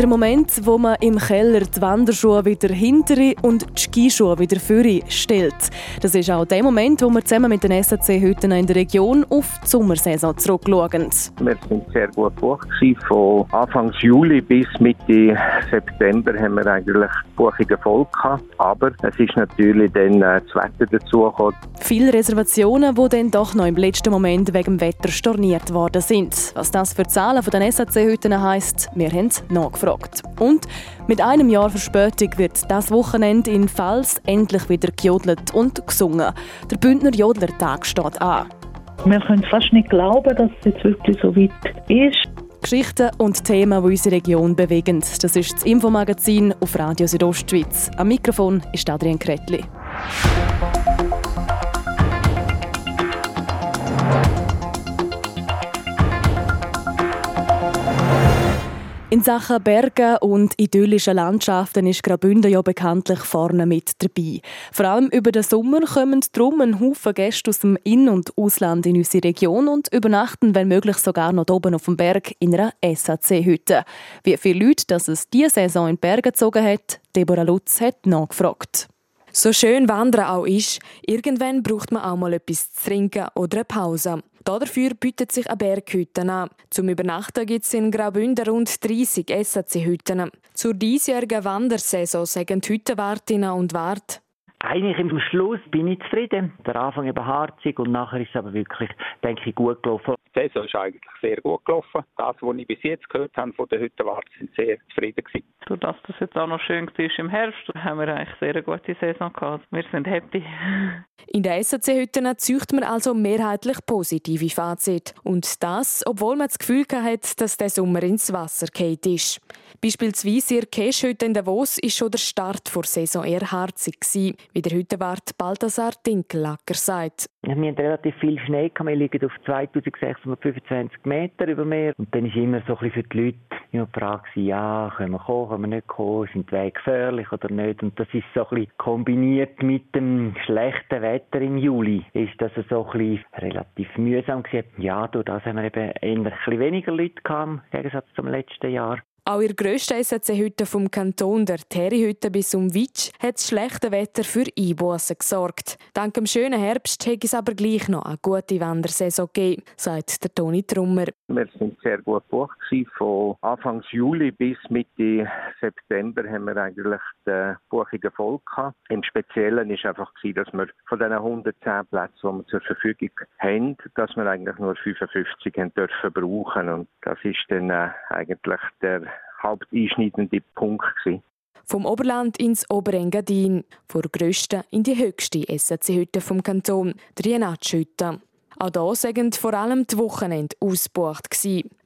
Der Moment, wo man im Keller die Wanderschuhe wieder hintere und die Skischuhe wieder vorne stellt. Das ist auch der Moment, wo wir zusammen mit den SAC-Hütten in der Region auf die Sommersaison zurückschauen. Wir sind sehr gut gebucht. Von Anfang Juli bis Mitte September haben wir eigentlich Buchungen voll gehabt. Aber es ist natürlich dann äh, das Wetter dazugekommen. Viele Reservationen, die dann doch noch im letzten Moment wegen dem Wetter storniert worden sind. Was das für Zahlen von den SAC-Hütten heisst, wir haben nachgefragt gefragt. Und mit einem Jahr Verspätung wird das Wochenende in Pfalz endlich wieder gejodelt und gesungen. Der Bündner Jodlertag steht an. Wir können fast nicht glauben, dass es jetzt wirklich so weit ist. Geschichten und Themen, die unsere Region bewegen. Das ist das Infomagazin auf Radio Südostschweiz. Am Mikrofon ist Adrian Kretli. In Sachen Berge und idyllischen Landschaften ist Graubünden ja bekanntlich vorne mit dabei. Vor allem über den Sommer kommen drum ein Haufen Gäste aus dem In- und Ausland in unsere Region und übernachten, wenn möglich, sogar noch oben auf dem Berg in einer SAC-Hütte. Wie viele Leute das es diese Saison in die Berge gezogen hat, Deborah Lutz hat nachgefragt. So schön Wandern auch ist, irgendwann braucht man auch mal etwas zu trinken oder eine Pause. Dafür bietet sich eine Berghütte an. Zum Übernachten gibt es in Graubünden rund 30 SAC-Hütten. Zur diesjährigen Wandersaison sagen die Hüttenwartinnen und Wart, eigentlich im Schluss bin ich zufrieden. Der Anfang eben harzig und nachher ist es aber wirklich, denke ich, gut gelaufen. Die Saison ist eigentlich sehr gut gelaufen. Das, was ich bis jetzt gehört habe von den Hüttenwarten, sind sehr zufrieden gewesen. Dadurch, dass das jetzt auch noch schön war im Herbst, haben wir eigentlich sehr eine gute Saison gehabt. Wir sind happy. In den SAC-Hütten züchtet man also mehrheitlich positive Fazit. Und das, obwohl man das Gefühl hat, dass der Sommer ins Wasser geht ist. Beispielsweise ihr Käschhütte in Davos war schon der Start der Saison eher harzig, wie der Hüttenwart Balthasar Dinkellacker sagt. Wir haben relativ viel Schnee, gehabt. wir liegen auf 2625 Meter über Meer. Und dann ist immer so ein bisschen für die Leute immer die Frage, ja, können wir kommen, können wir nicht kommen, sind die Wege gefährlich oder nicht. Und das ist so ein bisschen kombiniert mit dem schlechten Wetter im Juli, ist das so ein bisschen relativ mühsam gewesen. Ja, durch das haben wir eben eher ein bisschen weniger Leute gehabt, im Gegensatz zum letzten Jahr. Auch ihr grösste SAC-Hütte vom Kanton, der Terry-Hütte bis um Witsch, hat das schlechte Wetter für Einbußen gesorgt. Dank dem schönen Herbst hat es aber gleich noch eine gute Wandersaison gegeben, sagt der Toni Trummer. Wir sind sehr gut gebucht. Von Anfang Juli bis Mitte September haben wir eigentlich die Buchungen voll gehabt. Im Speziellen war einfach, dass wir von diesen 110 Plätzen, die wir zur Verfügung haben, dass wir eigentlich nur 55 haben dürfen brauchen. Und das ist dann äh, eigentlich der haupteinschneidende Punkt gewesen. Vom Oberland ins Oberengadin, vor grössten in die höchste SAC-Hütte vom Kanton, die Rienatsch-Hütte. Auch hier sind vor allem die Wochenende ausgebucht.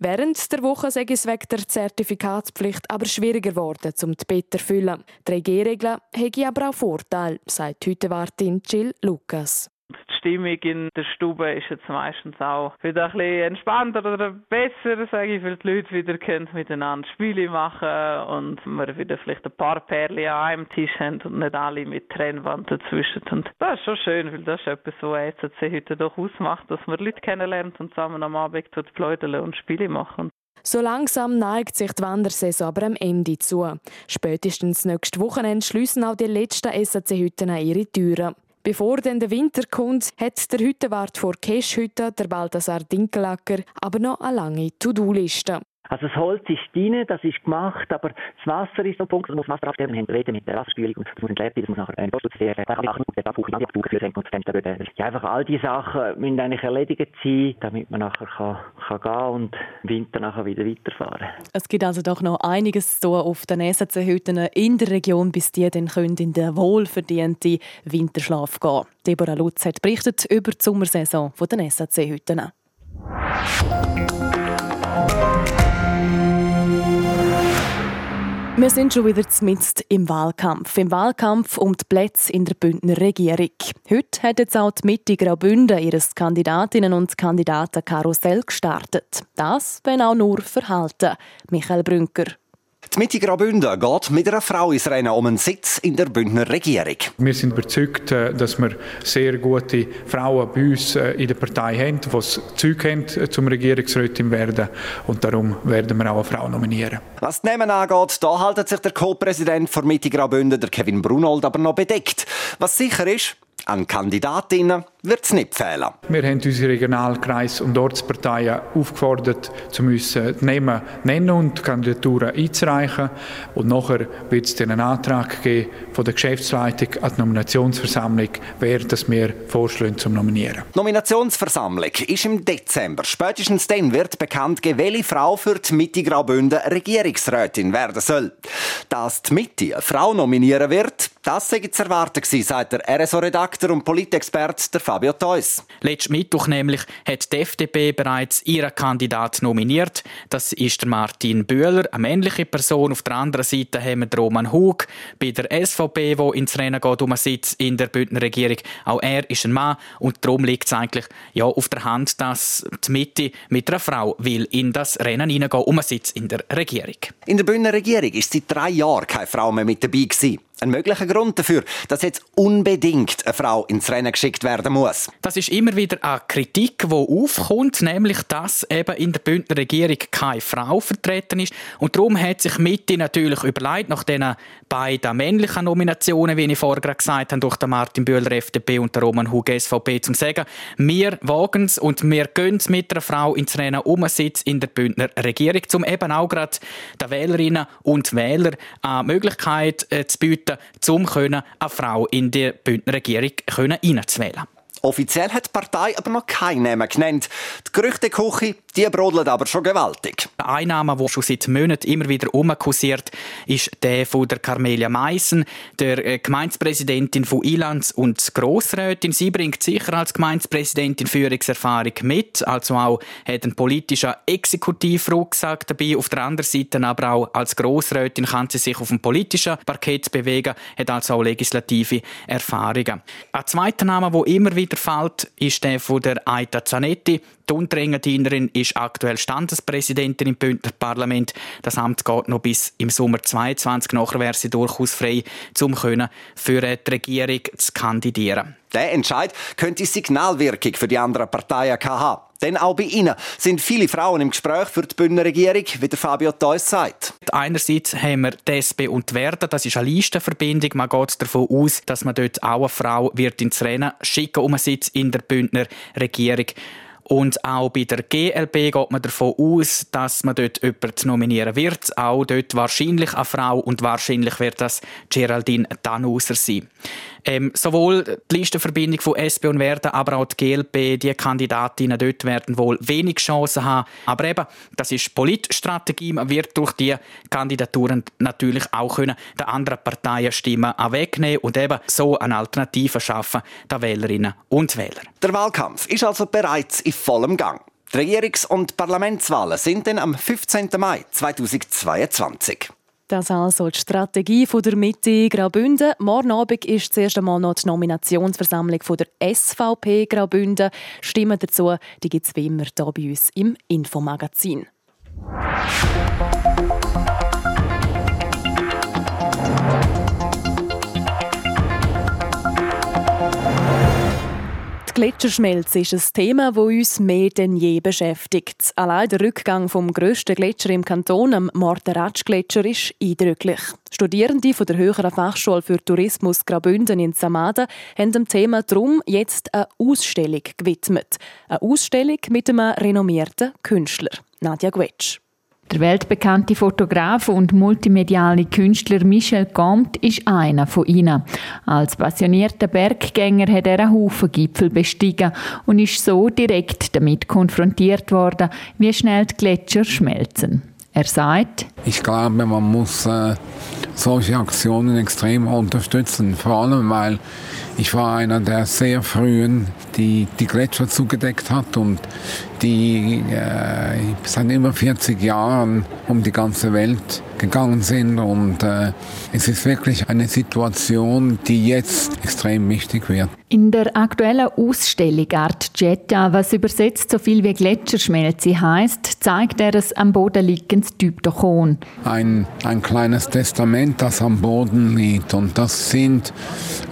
Während der Woche sei es wegen der Zertifikatspflicht aber schwieriger geworden, um die Betten zu füllen. Die 3G-Regeln haben aber auch Vorteile, sagt Hüttenwartin Jill Lukas. Stimmung in der Stube ist jetzt meistens auch wieder ein bisschen entspannter oder besser, sage ich, weil die Leute wieder können miteinander Spiele machen und wir wieder vielleicht ein paar Perlen an einem Tisch haben und nicht alle mit Trennwand dazwischen. Und das ist schon schön, weil das ist etwas, was EZC heute doch ausmacht, dass man Leute kennenlernt und zusammen am Abend pläudeln und Spiele machen. So langsam neigt sich die Wandersaison aber am Ende zu. Spätestens nächstes Wochenende schließen auch die letzten SAC-Hütten ihre Türen. Bevor dann der Winter kommt, hat der Hüttenwart vor Keschhütte, der Balthasar Dinkelacker, aber noch eine lange To-Do-Liste. Also das Holz ist drin, das ist gemacht, aber das Wasser ist so ein Punkt, das muss Wasser abstellen, haben reden mit der Wasserspülung und das muss entleert das muss nachher ein Postschutz da auch der und würde. Ja, einfach all diese Sachen müssen eigentlich erledigt sein, damit man nachher kann, kann gehen und im Winter nachher wieder weiterfahren. Es gibt also doch noch einiges zu tun auf den SAC-Hütten in der Region, bis die dann können in den wohlverdienten Winterschlaf gehen Deborah Lutz hat berichtet über die Sommersaison der SAC-Hütten. Wir sind schon wieder mitten im Wahlkampf. Im Wahlkampf um die Plätze in der Bündner Regierung. Heute hat jetzt auch die Mitte Graubünden ihres Kandidatinnen und Kandidatenkarussell gestartet. Das, wenn auch nur verhalten. Michael Brünker. Die Mitte Graubünden geht mit einer Frau ins Rennen um einen Sitz in der Bündner Regierung. Wir sind überzeugt, äh, dass wir sehr gute Frauen bei uns äh, in der Partei haben, die das Zeug haben, äh, zum Regierungsrätin werden. Und darum werden wir auch eine Frau nominieren. Was die Namen angeht, da hält sich der Co-Präsident der Mitte Graubünden, der Kevin Brunold, aber noch bedeckt. Was sicher ist, an Kandidatinnen wird es nicht fehlen. Wir haben unsere Regionalkreis- und Ortsparteien aufgefordert, zu müssen Namen nennen und Kandidaturen einzureichen. Und nachher wird es einen Antrag geben von der Geschäftsleitung an die Nominationsversammlung, wer das wir vorschlagen zum Nominieren. Die Nominationsversammlung ist im Dezember. Spätestens dann wird bekannt, welche Frau für die Mitte Graubünden Regierungsrätin werden soll. Dass die Mitte eine Frau nominieren wird, das sei zu erwarten gewesen, sagt der RSO-Redakteur und Politexperte Fabio Theus. Letzten Mittwoch nämlich hat die FDP bereits ihren Kandidat nominiert. Das ist der Martin Bühler, eine männliche Person. Auf der anderen Seite haben wir Roman Hug bei der SVP, wo ins Rennen geht um einen Sitz in der Bündner Regierung. Auch er ist ein Mann und darum liegt es eigentlich ja, auf der Hand, dass die Mitte mit einer Frau will in das Rennen hineingehen um einen Sitz in der Regierung. In der Bündner Regierung ist seit drei Jahren keine Frau mehr mit dabei gewesen. Ein möglicher Grund dafür, dass jetzt unbedingt eine Frau ins Rennen geschickt werden muss. Das ist immer wieder eine Kritik, die aufkommt, nämlich, dass eben in der Bündner Regierung keine Frau vertreten ist. Und darum hat sich Mitte natürlich überlegt, nach diesen beiden männlichen Nominationen, wie ich vorher gesagt habe, durch den Martin Bühler FDP und den Roman Hug SVP, zum sagen, wir wagen es und wir gehen mit einer Frau ins Rennen um einen Sitz in der Bündner Regierung, um eben auch gerade den Wählerinnen und Wählern eine Möglichkeit äh, zu bieten, um eine Frau in die Bündner Regierung einzuwählen. Offiziell hat die Partei aber noch keinen Namen genannt. Die Gerüchteküche, die brodelt aber schon gewaltig. Ein Name, der schon seit Monaten immer wieder umkursiert, ist der von der Carmelia Meissen, der äh, Gemeindepräsidentin von Ilanz und Grossrätin. Sie bringt sicher als Gemeindepräsidentin Führungserfahrung mit, also auch hat einen politischen Exekutivrucksack dabei. Auf der anderen Seite aber auch als Grossrätin kann sie sich auf dem politischen Parkett bewegen, hat also auch legislative Erfahrungen. Ein zweiter Name, der immer wieder fällt, ist der von der Aita Zanetti. Die Unterengadiner ist aktuell Standespräsidentin im Bündner Parlament. Das Amt geht noch bis im Sommer 22. Nachher wäre sie durchaus frei, um für die Regierung zu kandidieren. Der Entscheid könnte Signalwirkung für die anderen Parteien haben. Denn auch bei ihnen sind viele Frauen im Gespräch für die Bündner Regierung, wie der Fabio Theus sagt. Einerseits haben wir die SP und die Werden, das ist eine Listenverbindung. Man geht davon aus, dass man dort auch eine Frau wird ins Rennen schicken um einen Sitz in der Bündner Regierung. Und auch bei der GLB geht man davon aus, dass man dort jemanden nominieren wird. Auch dort wahrscheinlich eine Frau und wahrscheinlich wird das Geraldine Danuser sein. Ähm, sowohl die Listenverbindung von SP und Werden, aber auch die GLP, die Kandidatinnen dort werden wohl wenig Chancen haben. Aber eben, das ist Politstrategie. Man wird durch die Kandidaturen natürlich auch können den anderen Parteien Stimmen wegnehmen und eben so eine Alternative schaffen den Wählerinnen und Wählern. Der Wahlkampf ist also bereits in vollem Gang. Die Regierungs- und Parlamentswahlen sind dann am 15. Mai 2022. Das also die Strategie der Mitte Graubünden. Morgen Abend ist das erste Mal noch die Nominationsversammlung der SVP Graubünden. Stimmen dazu die gibt es wie immer hier bei uns im Infomagazin. Gletscherschmelze ist ein Thema, das uns mehr denn je beschäftigt. Allein der Rückgang vom grössten Gletscher im Kanton, dem Morteratsch-Gletscher, ist eindrücklich. Studierende von der Höheren Fachschule für Tourismus Graubünden in Samada haben dem Thema darum jetzt eine Ausstellung gewidmet. Eine Ausstellung mit einem renommierten Künstler, Nadja Gwetsch. Der weltbekannte Fotograf und multimediale Künstler Michel Comte ist einer von ihnen. Als passionierter Berggänger hat er einen Haufen Gipfel bestiegen und ist so direkt damit konfrontiert worden, wie schnell die Gletscher schmelzen. Er sagt, Ich glaube, man muss äh, solche Aktionen extrem unterstützen. Vor allem, weil ich war einer der sehr frühen, die die Gletscher zugedeckt hat und die äh, seit über 40 Jahren um die ganze Welt gegangen sind. Und äh, es ist wirklich eine Situation, die jetzt extrem wichtig wird. In der aktuellen Ausstellung Art Jetta, was übersetzt so viel wie Gletscherschmelze heißt, zeigt er es am Boden liegendes Diptychon. Ein, ein kleines Testament, das am Boden liegt. Und das sind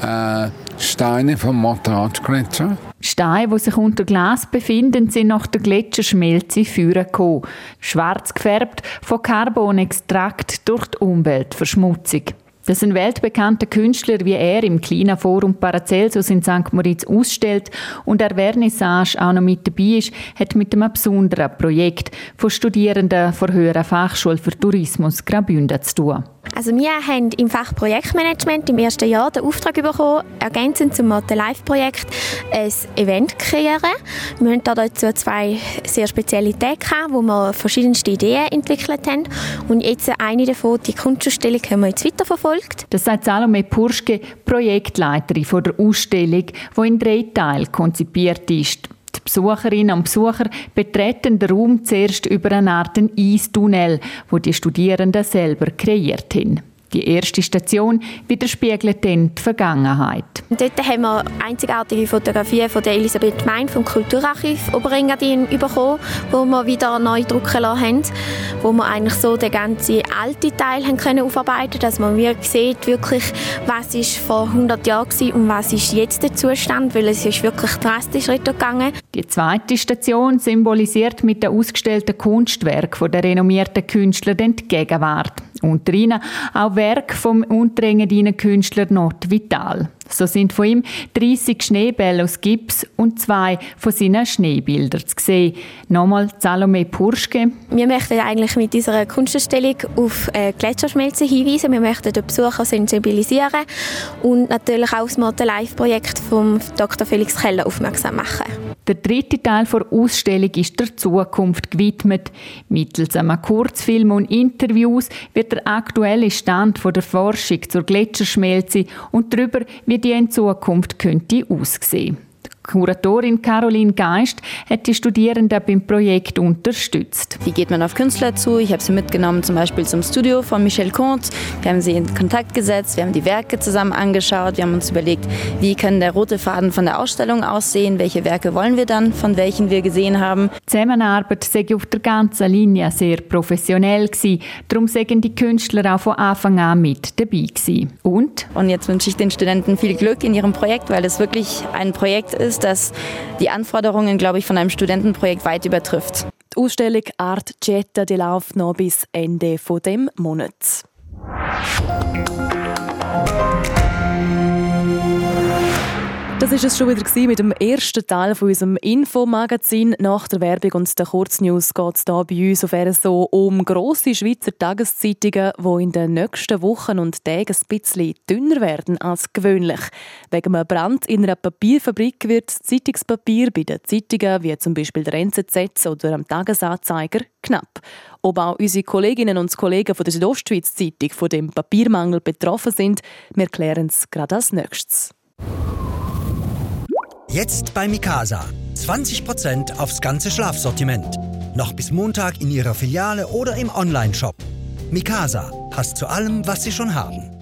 äh, Steine vom Monterrach-Gletscher. Steine, die sich unter Glas befinden, sind nach der Gletscherschmelze vorgekommen. Schwarz gefärbt von Carbonextrakt durch die Umweltverschmutzung. Dass ein weltbekannter Künstler wie er im kleinen Forum Paracelsus in St. Moritz ausstellt und der Vernissage auch noch mit dabei ist, hat mit einem besonderen Projekt von Studierenden der Höheren Fachschule für Tourismus Graubünden zu tun. Also wir haben im Fach Projektmanagement im ersten Jahr den Auftrag bekommen, ergänzend zum Motte Live Projekt ein Event kreieren. Wir haben dazu zwei sehr spezielle Tage wo wir verschiedenste Ideen entwickelt haben und jetzt eine davon, die Kunstausstellung, haben wir jetzt weiterverfolgt. Das sagt Salome Purschke, Projektleiterin von der Ausstellung, die in drei Teilen konzipiert ist. Die Besucherinnen und Besucher betreten den Raum zuerst über eine Art Eistunnel, wo die Studierenden selber kreiert haben. Die erste Station widerspiegelt dann die Vergangenheit. Dort haben wir einzigartige Fotografien von der Elisabeth Mein vom Kulturarchiv Oberengadin bekommen, wo wir wieder neu drucken lassen haben, wo wir eigentlich so den ganzen alten Teil haben können aufarbeiten, dass man wirklich sieht, wirklich, was ist vor 100 Jahren war und was ist jetzt der Zustand, weil es ist wirklich drastisch gegangen. Die zweite Station symbolisiert mit dem ausgestellten Kunstwerk von der renommierten Künstler die Gegenwart. Unter ihnen auch Werk vom unterengadiner Künstler Not Vital. So sind von ihm 30 Schneebälle aus Gips und zwei von seinen Schneebildern zu sehen. Nochmal Salome Purschke. Wir möchten eigentlich mit dieser Kunstausstellung auf äh, Gletscherschmelze hinweisen. Wir möchten den Besucher sensibilisieren und natürlich auch das Motte Live Projekt von Dr. Felix Keller aufmerksam machen. Der dritte Teil der Ausstellung ist der Zukunft gewidmet. Mittels einem Kurzfilm und Interviews wird der aktuelle Stand der Forschung zur Gletscherschmelze und darüber, wie die in Zukunft könnte aussehen. Kuratorin Caroline Geist hat die Studierenden beim Projekt unterstützt. Wie geht man auf Künstler zu? Ich habe sie mitgenommen zum Beispiel zum Studio von Michel Comte. Wir haben sie in Kontakt gesetzt, wir haben die Werke zusammen angeschaut, wir haben uns überlegt, wie kann der rote Faden von der Ausstellung aussehen, welche Werke wollen wir dann, von welchen wir gesehen haben. Die Zusammenarbeit sei auf der ganzen Linie sehr professionell gewesen. Darum sagen die Künstler auch von Anfang an mit dabei gewesen. Und? Und jetzt wünsche ich den Studenten viel Glück in ihrem Projekt, weil es wirklich ein Projekt ist, ist, dass die Anforderungen, glaube ich, von einem Studentenprojekt weit übertrifft. Die Ausstellung Art Jetta läuft noch bis Ende des Monats. Das ist es schon wieder mit dem ersten Teil von unserem Infomagazin. Nach der Werbung und der Kurznews geht es hier bei uns sofern so um grosse Schweizer Tageszeitungen, die in den nächsten Wochen und Tagen ein bisschen dünner werden als gewöhnlich. Wegen einem Brand in einer Papierfabrik wird das Zeitungspapier bei den Zeitungen, wie zum Beispiel der NZZ oder am Tagesanzeiger, knapp. Ob auch unsere Kolleginnen und Kollegen von der Südostschweiz Zeitung von dem Papiermangel betroffen sind, wir klären es gerade als nächstes. Jetzt bei Mikasa. 20% aufs ganze Schlafsortiment. Noch bis Montag in Ihrer Filiale oder im Onlineshop. Mikasa passt zu allem, was Sie schon haben.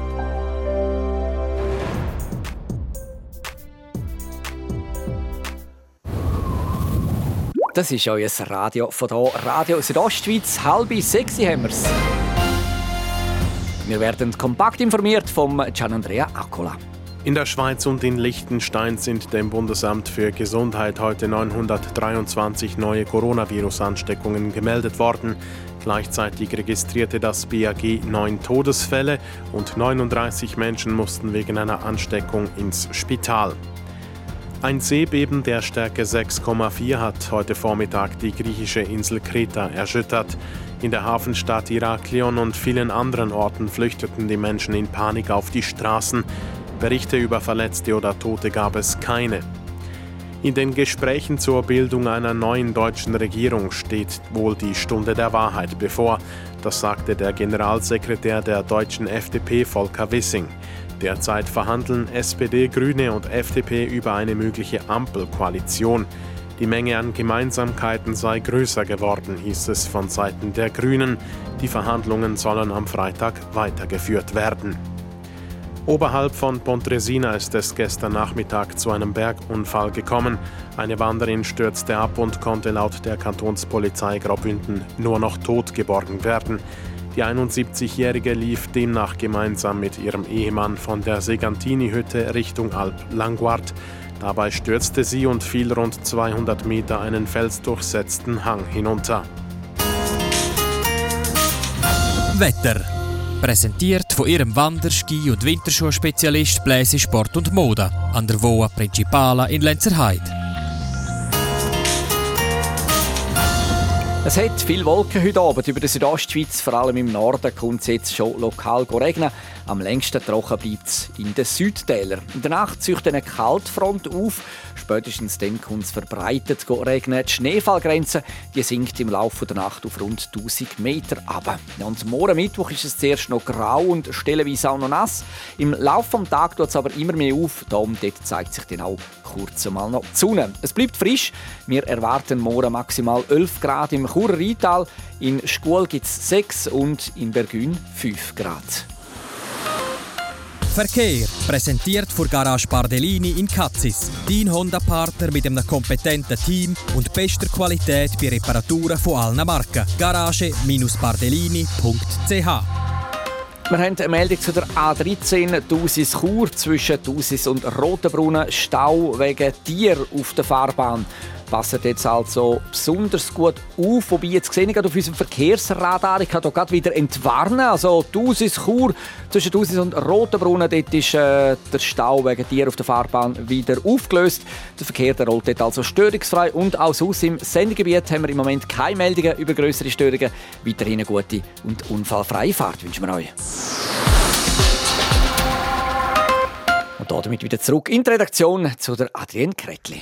Das ist euer Radio von hier, Radio Südostschweiz, halbe sexy haben wir's. Wir werden kompakt informiert vom Gianandrea Accola. In der Schweiz und in Liechtenstein sind dem Bundesamt für Gesundheit heute 923 neue Coronavirus-Ansteckungen gemeldet worden. Gleichzeitig registrierte das BAG neun Todesfälle und 39 Menschen mussten wegen einer Ansteckung ins Spital. Ein Seebeben der Stärke 6,4 hat heute Vormittag die griechische Insel Kreta erschüttert. In der Hafenstadt Iraklion und vielen anderen Orten flüchteten die Menschen in Panik auf die Straßen. Berichte über Verletzte oder Tote gab es keine. In den Gesprächen zur Bildung einer neuen deutschen Regierung steht wohl die Stunde der Wahrheit bevor. Das sagte der Generalsekretär der deutschen FDP Volker Wissing. Derzeit verhandeln SPD, Grüne und FDP über eine mögliche Ampelkoalition. Die Menge an Gemeinsamkeiten sei größer geworden, hieß es von Seiten der Grünen. Die Verhandlungen sollen am Freitag weitergeführt werden. Oberhalb von Pontresina ist es gestern Nachmittag zu einem Bergunfall gekommen. Eine Wanderin stürzte ab und konnte laut der Kantonspolizei Graubünden nur noch tot geborgen werden. Die 71-Jährige lief demnach gemeinsam mit ihrem Ehemann von der Segantini-Hütte Richtung Alp Langwart. Dabei stürzte sie und fiel rund 200 Meter einen felsdurchsetzten Hang hinunter. Wetter. Präsentiert von ihrem Wanderski- und Winterschuhspezialist Bläse Sport und Mode an der Voa Principala in Lenzerheide. Es hat viele Wolken heute Abend über der Südostschweiz, vor allem im Norden kommt es jetzt schon lokal regnen. Am längsten trocken bleibt es in den Südtälern. In der Nacht zieht eine Kaltfront auf. Spätestens dann kommt es verbreitet regnen. Die Schneefallgrenze die sinkt im Laufe der Nacht auf rund 1000 Meter ab. Und morgen Mittwoch ist es zuerst noch grau und stellenweise auch noch nass. Im Laufe des Tages tut es aber immer mehr auf. Darum dort zeigt sich dann auch kurz einmal noch die Sonne. Es bleibt frisch. Wir erwarten morgen maximal 11 Grad im Churer Rheintal. In Schkuhl gibt es 6 und in Bergün 5 Grad. Verkehr präsentiert von Garage Bardellini in Katzis. Dein Honda-Partner mit einem kompetenten Team und bester Qualität bei Reparaturen von allen Marken. Garage-bardellini.ch wir haben eine Meldung zu der A13 Dusis Chur zwischen Dusis und Rotenbrunnen. Stau wegen Tier auf der Fahrbahn passen jetzt also besonders gut auf. Wobei jetzt sehe ich auf unserem Verkehrsradar, ich kann hier gerade wieder entwarnen. Also Dusis Chur zwischen Dusis und Rotenbrunnen, dort ist äh, der Stau wegen Tier auf der Fahrbahn wieder aufgelöst. Der Verkehr der rollt dort also störungsfrei und auch sonst im Sendegebiet haben wir im Moment keine Meldungen über größere Störungen. Weiterhin eine gute und unfallfreie Fahrt wünschen wir euch. Und damit wieder zurück in die Redaktion zu der Adrienne Kretli.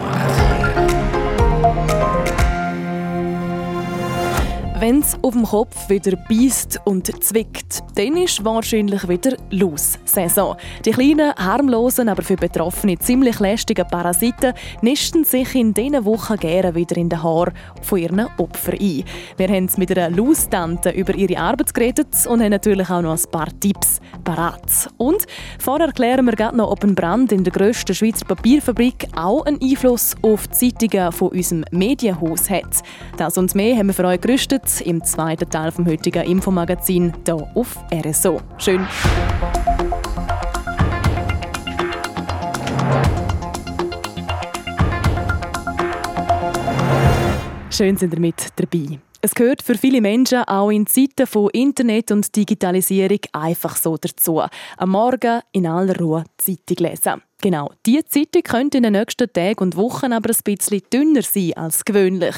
Wenn es auf dem Kopf wieder beißt und zwickt, dann ist wahrscheinlich wieder Los-Saison. Die kleinen, harmlosen, aber für Betroffene ziemlich lästigen Parasiten nisten sich in diesen Wochen gerne wieder in den Haaren von ihren Opfern ein. Wir haben mit einer Los-Tante über ihre Arbeit geredet und haben natürlich auch noch ein paar Tipps parat. Und vorher erklären wir gerade noch, ob ein Brand in der grössten Schweizer Papierfabrik auch einen Einfluss auf die Zeitungen von unserem Medienhaus hat. Das und mehr haben wir für euch gerüstet im zweiten Teil vom heutigen Infomagazin hier auf RSO. Schön. Schön sind ihr mit dabei. Es gehört für viele Menschen auch in Zeiten von Internet und Digitalisierung einfach so dazu. Am Morgen in aller Ruhe Zeitung lesen. Genau, diese Zeitung könnte in den nächsten Tagen und Wochen aber ein bisschen dünner sein als gewöhnlich.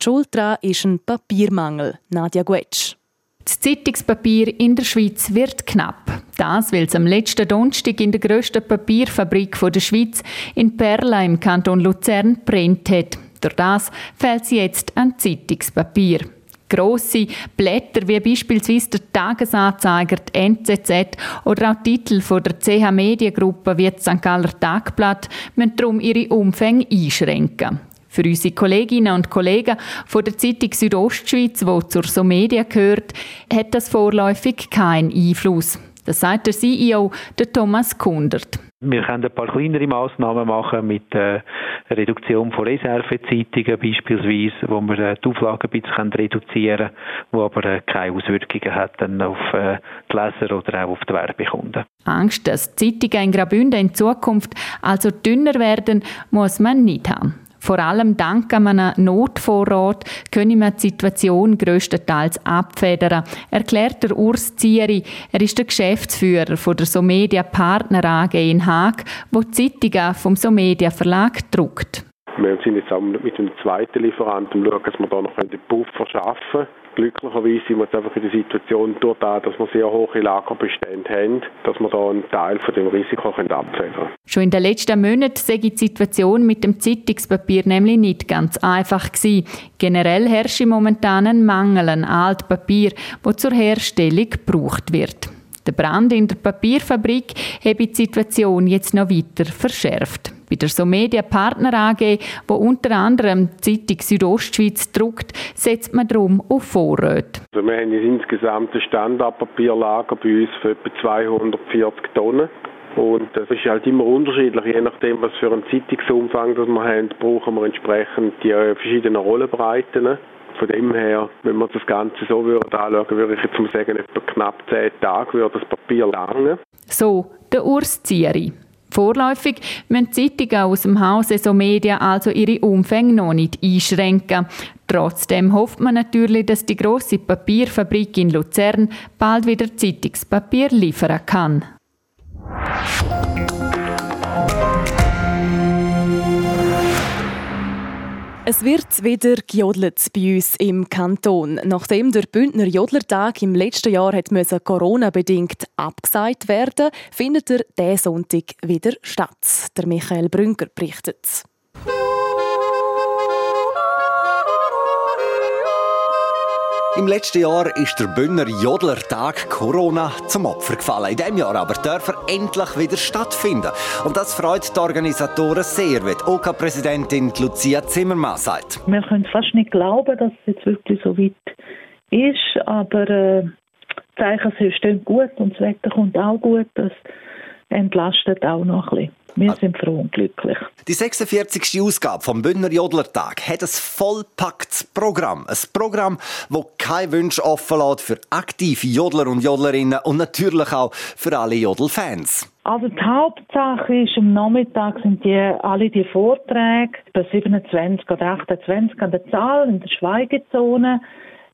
Die Schuld daran ist ein Papiermangel. Nadja Guetsch. Das Zeitungspapier in der Schweiz wird knapp. Das, weil es am letzten Donnerstag in der grössten Papierfabrik der Schweiz in Perla im Kanton Luzern brennt hat. Durch das fehlt es jetzt an Zeitungspapier. Grosse Blätter wie beispielsweise der Tagesanzeiger, die NZZ oder auch Titel von der CH Mediengruppe wie das St. Galler Tagblatt müssen darum ihre Umfänge einschränken. Für unsere Kolleginnen und Kollegen von der Zeitung Südostschweiz, die zur Somedia gehört, hat das vorläufig keinen Einfluss. Das sagt der CEO, der Thomas Kundert. Wir können ein paar kleinere Massnahmen machen mit der äh, Reduktion von Reservezeitungen beispielsweise, wo wir äh, die Auflagen ein bisschen reduzieren können, wo aber äh, keine Auswirkungen hat dann auf die Leser oder auch auf die Werbekunden. Angst, dass Zeitungen in Graubünden in Zukunft also dünner werden, muss man nicht haben. Vor allem dank einem Notvorrat können wir die Situation grösstenteils abfedern, erklärt der Urs Zieri. Er ist der Geschäftsführer von der Somedia Partner AG in Haag, wo die Zeitungen vom Somedia Verlag druckt. Wir sind jetzt auch mit dem zweiten Lieferanten schauen, dass wir da noch einen Puffer schaffen können Glücklicherweise sind wir jetzt einfach in der Situation, durch das, dass wir sehr hohe Lagerbestände haben, dass wir da einen Teil von dem Risiko abfedern können. Schon in den letzten Monaten sei die Situation mit dem Zeitungspapier nämlich nicht ganz einfach gewesen. Generell herrscht momentan ein Mangel an Altpapier, wo zur Herstellung gebraucht wird. Der Brand in der Papierfabrik habe die Situation jetzt noch weiter verschärft. Bei der Somedia Partner AG, wo unter anderem die Zeitung Südostschweiz druckt, setzt man darum auf Vorräte. Also wir haben insgesamt ein Standardpapierlager bei uns von etwa 240 Tonnen. Und das ist halt immer unterschiedlich, je nachdem, was für einen Zeitungsumfang das wir haben, brauchen wir entsprechend die verschiedenen Rollenbreiten. Von dem her, wenn man das Ganze so würde anschauen, würde ich jetzt mal sagen, etwa knapp zehn Tage würde das Papier lange. So, der Urs Zieri. Vorläufig müssen Zeitungen aus dem Hause so Media also ihre Umfänge noch nicht einschränken. Trotzdem hofft man natürlich, dass die große Papierfabrik in Luzern bald wieder Zeitungspapier liefern kann. Es wird wieder gejodelt bei uns im Kanton. Nachdem der Bündner Jodlertag im letzten Jahr hat Corona-bedingt abgesagt werden findet er diesen Sonntag wieder statt. Der Michael Brünker berichtet. Im letzten Jahr ist der Bündner Jodlertag Corona zum Opfer gefallen. In diesem Jahr aber darf er endlich wieder stattfinden. Und das freut die Organisatoren sehr, wie die OK-Präsidentin Lucia Zimmermann sagt. Wir können fast nicht glauben, dass es jetzt wirklich so weit ist, aber äh, die Zeichen stehen gut und das Wetter kommt auch gut. Das entlastet auch noch ein bisschen. Wir sind froh und glücklich. Die 46. Ausgabe vom Bündner Jodlertag hat ein vollpacktes Programm. Ein Programm, das kein Wunsch offen lässt für aktive Jodler und Jodlerinnen und natürlich auch für alle Jodelfans. Also die Hauptsache ist, am Nachmittag sind die, alle die Vorträge, bei 27 oder 28 an der Zahl in der Schweigezone.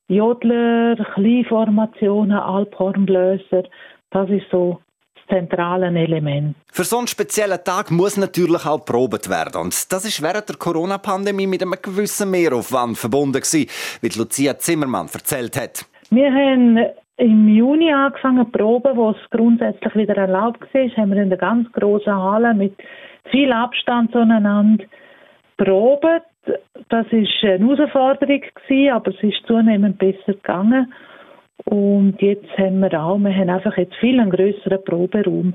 Jodler, Kleinformationen, Alphornblöser, das ist so zentralen Element. Für so einen speziellen Tag muss natürlich auch probiert werden. Und das ist während der Corona-Pandemie mit einem gewissen Mehraufwand verbunden gewesen, wie Lucia Zimmermann erzählt hat. Wir haben im Juni angefangen zu proben, wo es grundsätzlich wieder erlaubt war. Haben wir in der ganz großen Halle mit viel Abstand zueinander probiert. Das war eine Herausforderung, aber es ist zunehmend besser gegangen. Und jetzt haben wir auch, wir haben einfach jetzt viel einen grösseren Proberaum.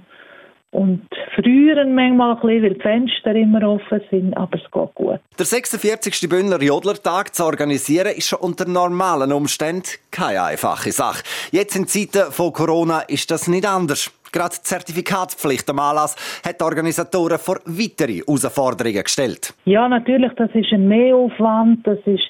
Und früher manchmal ein bisschen, weil die Fenster immer offen sind, aber es geht gut. Der 46. Bündner Jodlertag zu organisieren, ist schon unter normalen Umständen keine einfache Sache. Jetzt in Zeiten von Corona ist das nicht anders. Gerade die Zertifikatspflicht am Anlass hat die Organisatoren vor weitere Herausforderungen gestellt. Ja, natürlich, das ist ein Mehraufwand, das ist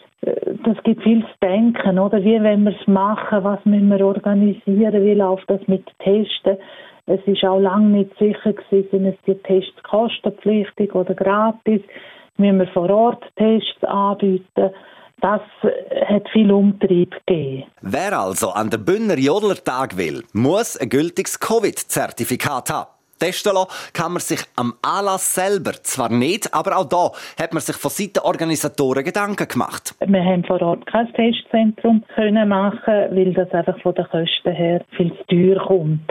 das gibt viel zu denken, oder? Wie wollen wir es machen? Was müssen wir organisieren? Wie läuft das mit Testen? Es ist auch lange nicht sicher gewesen, sind es die Tests kostenpflichtig oder gratis? Müssen wir vor Ort Tests anbieten? Das hat viel Umtrieb gegeben. Wer also an den Bündner Jodlertag will, muss ein gültiges Covid-Zertifikat haben. Testen lassen kann man sich am Anlass selber zwar nicht, aber auch da hat man sich von Seiten Organisatoren Gedanken gemacht. Wir haben vor Ort kein Testzentrum können machen, weil das einfach von den Kosten her viel zu teuer kommt.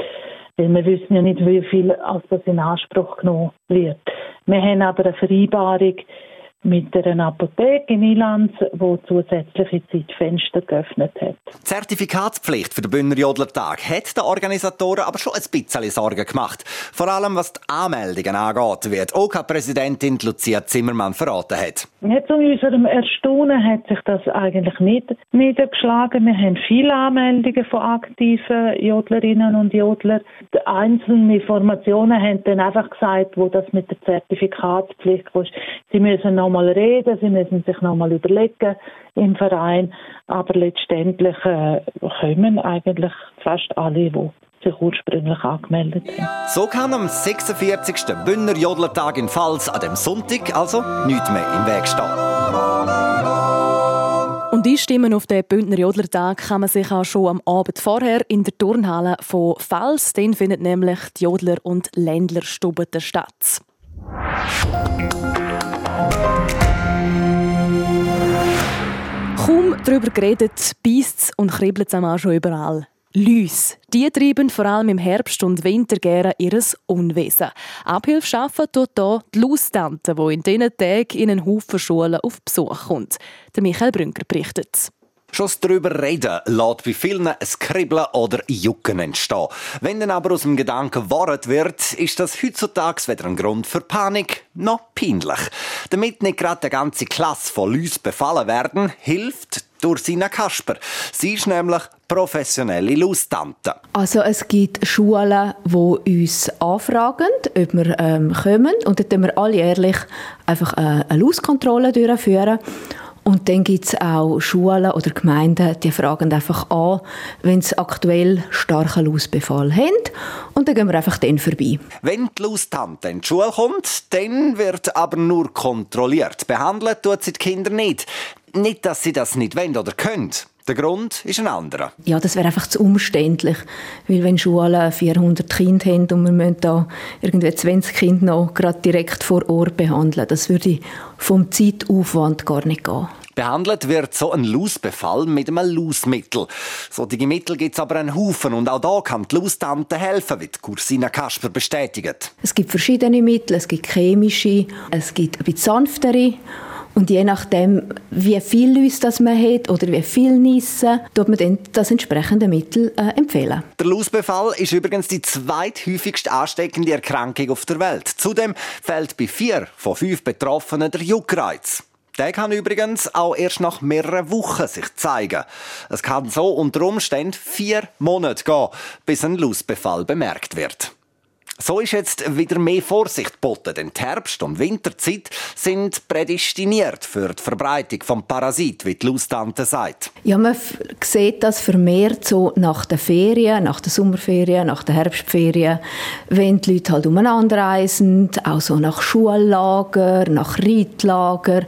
Weil wir wissen ja nicht, wie viel als das in Anspruch genommen wird. Wir haben aber eine Vereinbarung mit einer Apotheke in Ilanz, wo zusätzliche Zeitfenster geöffnet hat. Die Zertifikatspflicht für den Bündner Jodlertag hat den Organisatoren aber schon ein bisschen Sorgen gemacht. Vor allem was die Anmeldungen angeht, wie die OK-Präsidentin Lucia Zimmermann verraten hat. Ja, zu unserem Erstaunen hat sich das eigentlich nicht niedergeschlagen. Wir haben viele Anmeldungen von aktiven Jodlerinnen und Jodlern. Die einzelnen Informationen haben dann einfach gesagt, wo das mit der Zertifikatspflicht ist. Sie müssen noch mal reden, sie müssen sich noch mal überlegen im Verein, aber letztendlich äh, kommen eigentlich fast alle, die sich ursprünglich angemeldet haben. So kann am 46. Bündner Jodlertag in Pfalz an dem Sonntag also nichts mehr im Weg stehen. Und einstimmen auf den Bündner Jodlertag kann man sich auch schon am Abend vorher in der Turnhalle von Pfalz. Den findet nämlich die Jodler- und Ländlerstube statt. Kaum darüber geredet, beißt es und kribbelt es auch schon überall. Lüs. Die treiben vor allem im Herbst und Winter gerne ihres Unwesen. Abhilfe schaffen tut hier die Lustante, die in diesen Tagen in einen Haufen Schulen auf Besuch kommt. Der Michael Brünker berichtet. Schon darüber reden lässt bei vielen ein Kribbeln oder Jucken entstehen. Wenn dann aber aus dem Gedanken Wort wird, ist das heutzutage weder ein Grund für Panik noch peinlich. Damit nicht gerade eine ganze Klasse von Läusen befallen werden, hilft Ursina Kasper. Sie ist nämlich professionelle Lustante. Also es gibt Schulen, die uns anfragen, ob wir ähm, kommen und dann wir alljährlich einfach eine, eine Lustkontrolle durchführen. Und dann gibt es auch Schulen oder Gemeinden, die fragen einfach an, wenn sie aktuell starken Lausbefall haben. Und dann gehen wir einfach dann vorbei. Wenn die Laustante in die Schule kommt, dann wird aber nur kontrolliert. Behandelt tut sie die Kinder nicht. Nicht, dass sie das nicht wollen oder können. Der Grund ist ein anderer. Ja, das wäre einfach zu umständlich. Weil wenn Schulen 400 Kinder haben und wir müssen da irgendwie 20 Kinder noch gerade direkt vor Ort behandeln, das würde vom Zeitaufwand gar nicht gehen. Behandelt wird so ein Lausbefall mit einem Lausmittel. Solche Mittel gibt es aber einen Haufen und auch da kann die Laustante helfen, wie die Cursina Kasper bestätigt. Es gibt verschiedene Mittel, es gibt chemische, es gibt ein bisschen sanftere und je nachdem, wie viel Läuse das man hat oder wie viel Nissen, tut man dann das entsprechende Mittel äh, empfehlen. Der Lausbefall ist übrigens die zweithäufigst ansteckende Erkrankung auf der Welt. Zudem fällt bei vier von fünf Betroffenen der Juckreiz. Der kann übrigens auch erst nach mehreren Wochen sich zeigen. Es kann so unter Umständen vier Monate gehen, bis ein Lausbefall bemerkt wird. So ist jetzt wieder mehr Vorsicht geboten, denn die Herbst- und Winterzeit sind prädestiniert für die Verbreitung vom Parasit, wie die Lustante sagt. Ja, man sieht das vermehrt so nach den Ferien, nach den Sommerferien, nach den Herbstferien, wenn die Leute halt umeinander reisen, auch so nach Schullager, nach Reitlager,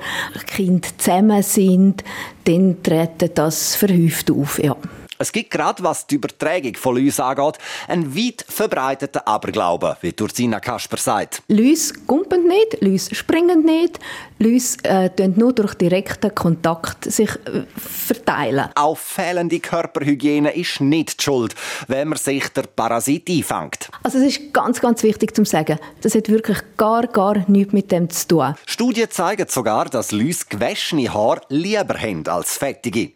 Kinder zusammen sind, dann treten das verhäuft auf, ja. Es gibt gerade, was die Übertragung von Läuse angeht, einen weit verbreiteten Aberglauben, wie Ursina Kasper sagt. Läuse gumpen nicht, Läuse springen nicht, Läuse äh, nur durch direkten Kontakt sich äh, verteilen. Auch fehlende Körperhygiene ist nicht die Schuld, wenn man sich der Parasit einfängt. Also es ist ganz, ganz wichtig zu sagen, das hat wirklich gar, gar nichts mit dem zu tun. Studien zeigen sogar, dass Läuse gewaschene Haare lieber haben als fettige.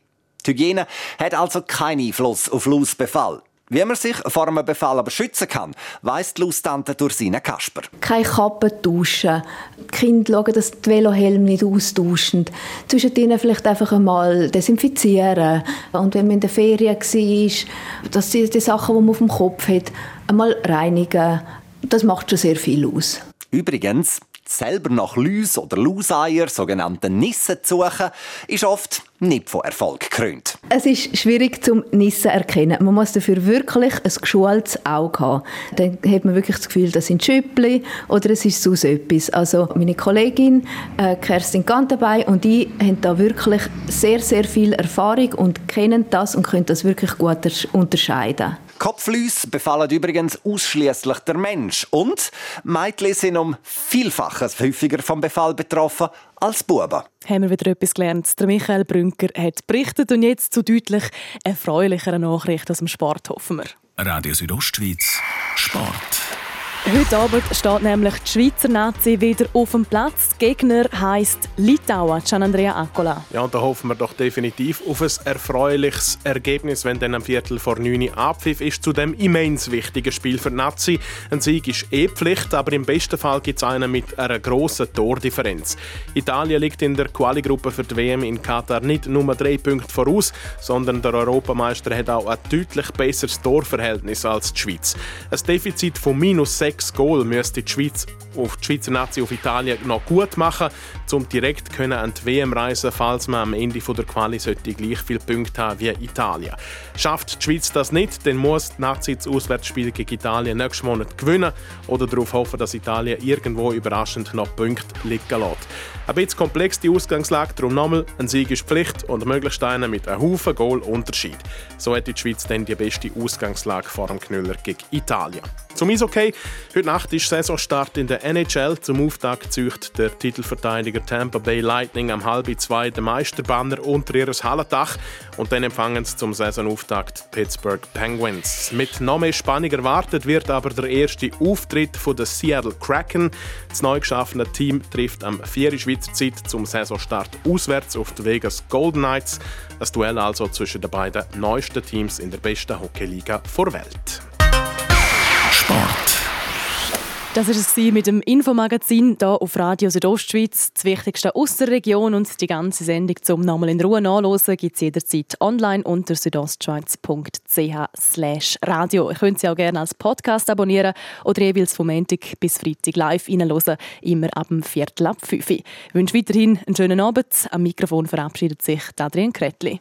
Die Hygiene hat also keinen Einfluss auf Lausbefall. Wie man sich vor einem Befall aber schützen kann, weiss die Laustante durch seinen Kasper. Keine Kappen tauschen. Die Kinder schauen, dass die Velohelm nicht austauschen. Zwischen ihnen vielleicht einfach einmal desinfizieren. Und wenn man in der Ferien war, dass die, die Sachen, die man auf dem Kopf hat, einmal reinigen. Das macht schon sehr viel aus. Übrigens, selber nach Lüs oder Luseier, sogenannten Nissen zu suchen, ist oft nicht von Erfolg gekrönt. Es ist schwierig zum Nissen erkennen. Man muss dafür wirklich ein geschultes Auge haben. Dann hat man wirklich das Gefühl, das sind Schüppli oder es ist sonst etwas. Also meine Kollegin äh, Kerstin Gantenbein und ich haben da wirklich sehr, sehr viel Erfahrung und kennen das und können das wirklich gut unterscheiden. Kopflüsse befallen übrigens ausschließlich der Mensch und Mädchen sind um Vielfaches häufiger vom Befall betroffen als Buben. Haben wir wieder etwas gelernt. Der Michael Brünker hat berichtet und jetzt zu deutlich erfreulicheren Nachrichten aus dem Sport, hoffen wir. Radio Südostschweiz, Sport. Heute Abend steht nämlich die Schweizer Nazi wieder auf dem Platz. Gegner heisst Litauen, Gian Andrea Accola. Ja, und da hoffen wir doch definitiv auf ein erfreuliches Ergebnis, wenn dann am Viertel vor 9 Uhr Abpfiff ist zu dem immens wichtigen Spiel für die Nazi. Ein Sieg ist eh Pflicht, aber im besten Fall gibt es einen mit einer grossen Tordifferenz. Italien liegt in der Quali-Gruppe für die WM in Katar nicht nur drei Punkte voraus, sondern der Europameister hat auch ein deutlich besseres Torverhältnis als die Schweiz. Ein Defizit von minus 6 sechs Goal müsste die Schweiz auf die Schweizer Nazi auf Italien noch gut machen, um direkt an die WM reisen, falls man am Ende der Quali gleich viele Punkte haben wie Italien. Schafft die Schweiz das nicht, dann muss die Nazi das Auswärtsspiel gegen Italien nächsten Monat gewinnen oder darauf hoffen, dass Italien irgendwo überraschend noch Punkte liegen lässt. Ein bisschen komplex die Ausgangslage, darum nochmal, ein Sieg ist Pflicht und möglichst einer mit einem Haufen Goal Unterschied. So hat die Schweiz dann die beste Ausgangslage vor dem Knüller gegen Italien. Zum Eishockey. Heute Nacht ist Saisonstart in der NHL. Zum Auftakt zücht der Titelverteidiger Tampa Bay Lightning am halb zwei den Meisterbanner unter ihres Hallendach und dann empfangen sie zum Saisonauftakt Pittsburgh Penguins. Mit noch mehr Spannung erwartet wird aber der erste Auftritt von der Seattle Kraken. Das neu geschaffene Team trifft am 4. Schweizer Zeit zum Saisonstart auswärts auf die Vegas Golden Knights. Ein Duell also zwischen den beiden neuesten Teams in der besten Hockeyliga der Welt. Das war es mit dem Infomagazin hier auf Radio Südostschweiz. Das Wichtigste aus der Region und die ganze Sendung zum nochmal in Ruhe nachlesen gibt es jederzeit online unter südostschweiz.ch radio. Ihr könnt sie auch gerne als Podcast abonnieren oder jeweils vom Montag bis Freitag live reinhören, immer ab dem Viertel ab 5 Ich wünsche weiterhin einen schönen Abend. Am Mikrofon verabschiedet sich Adrian Kretli.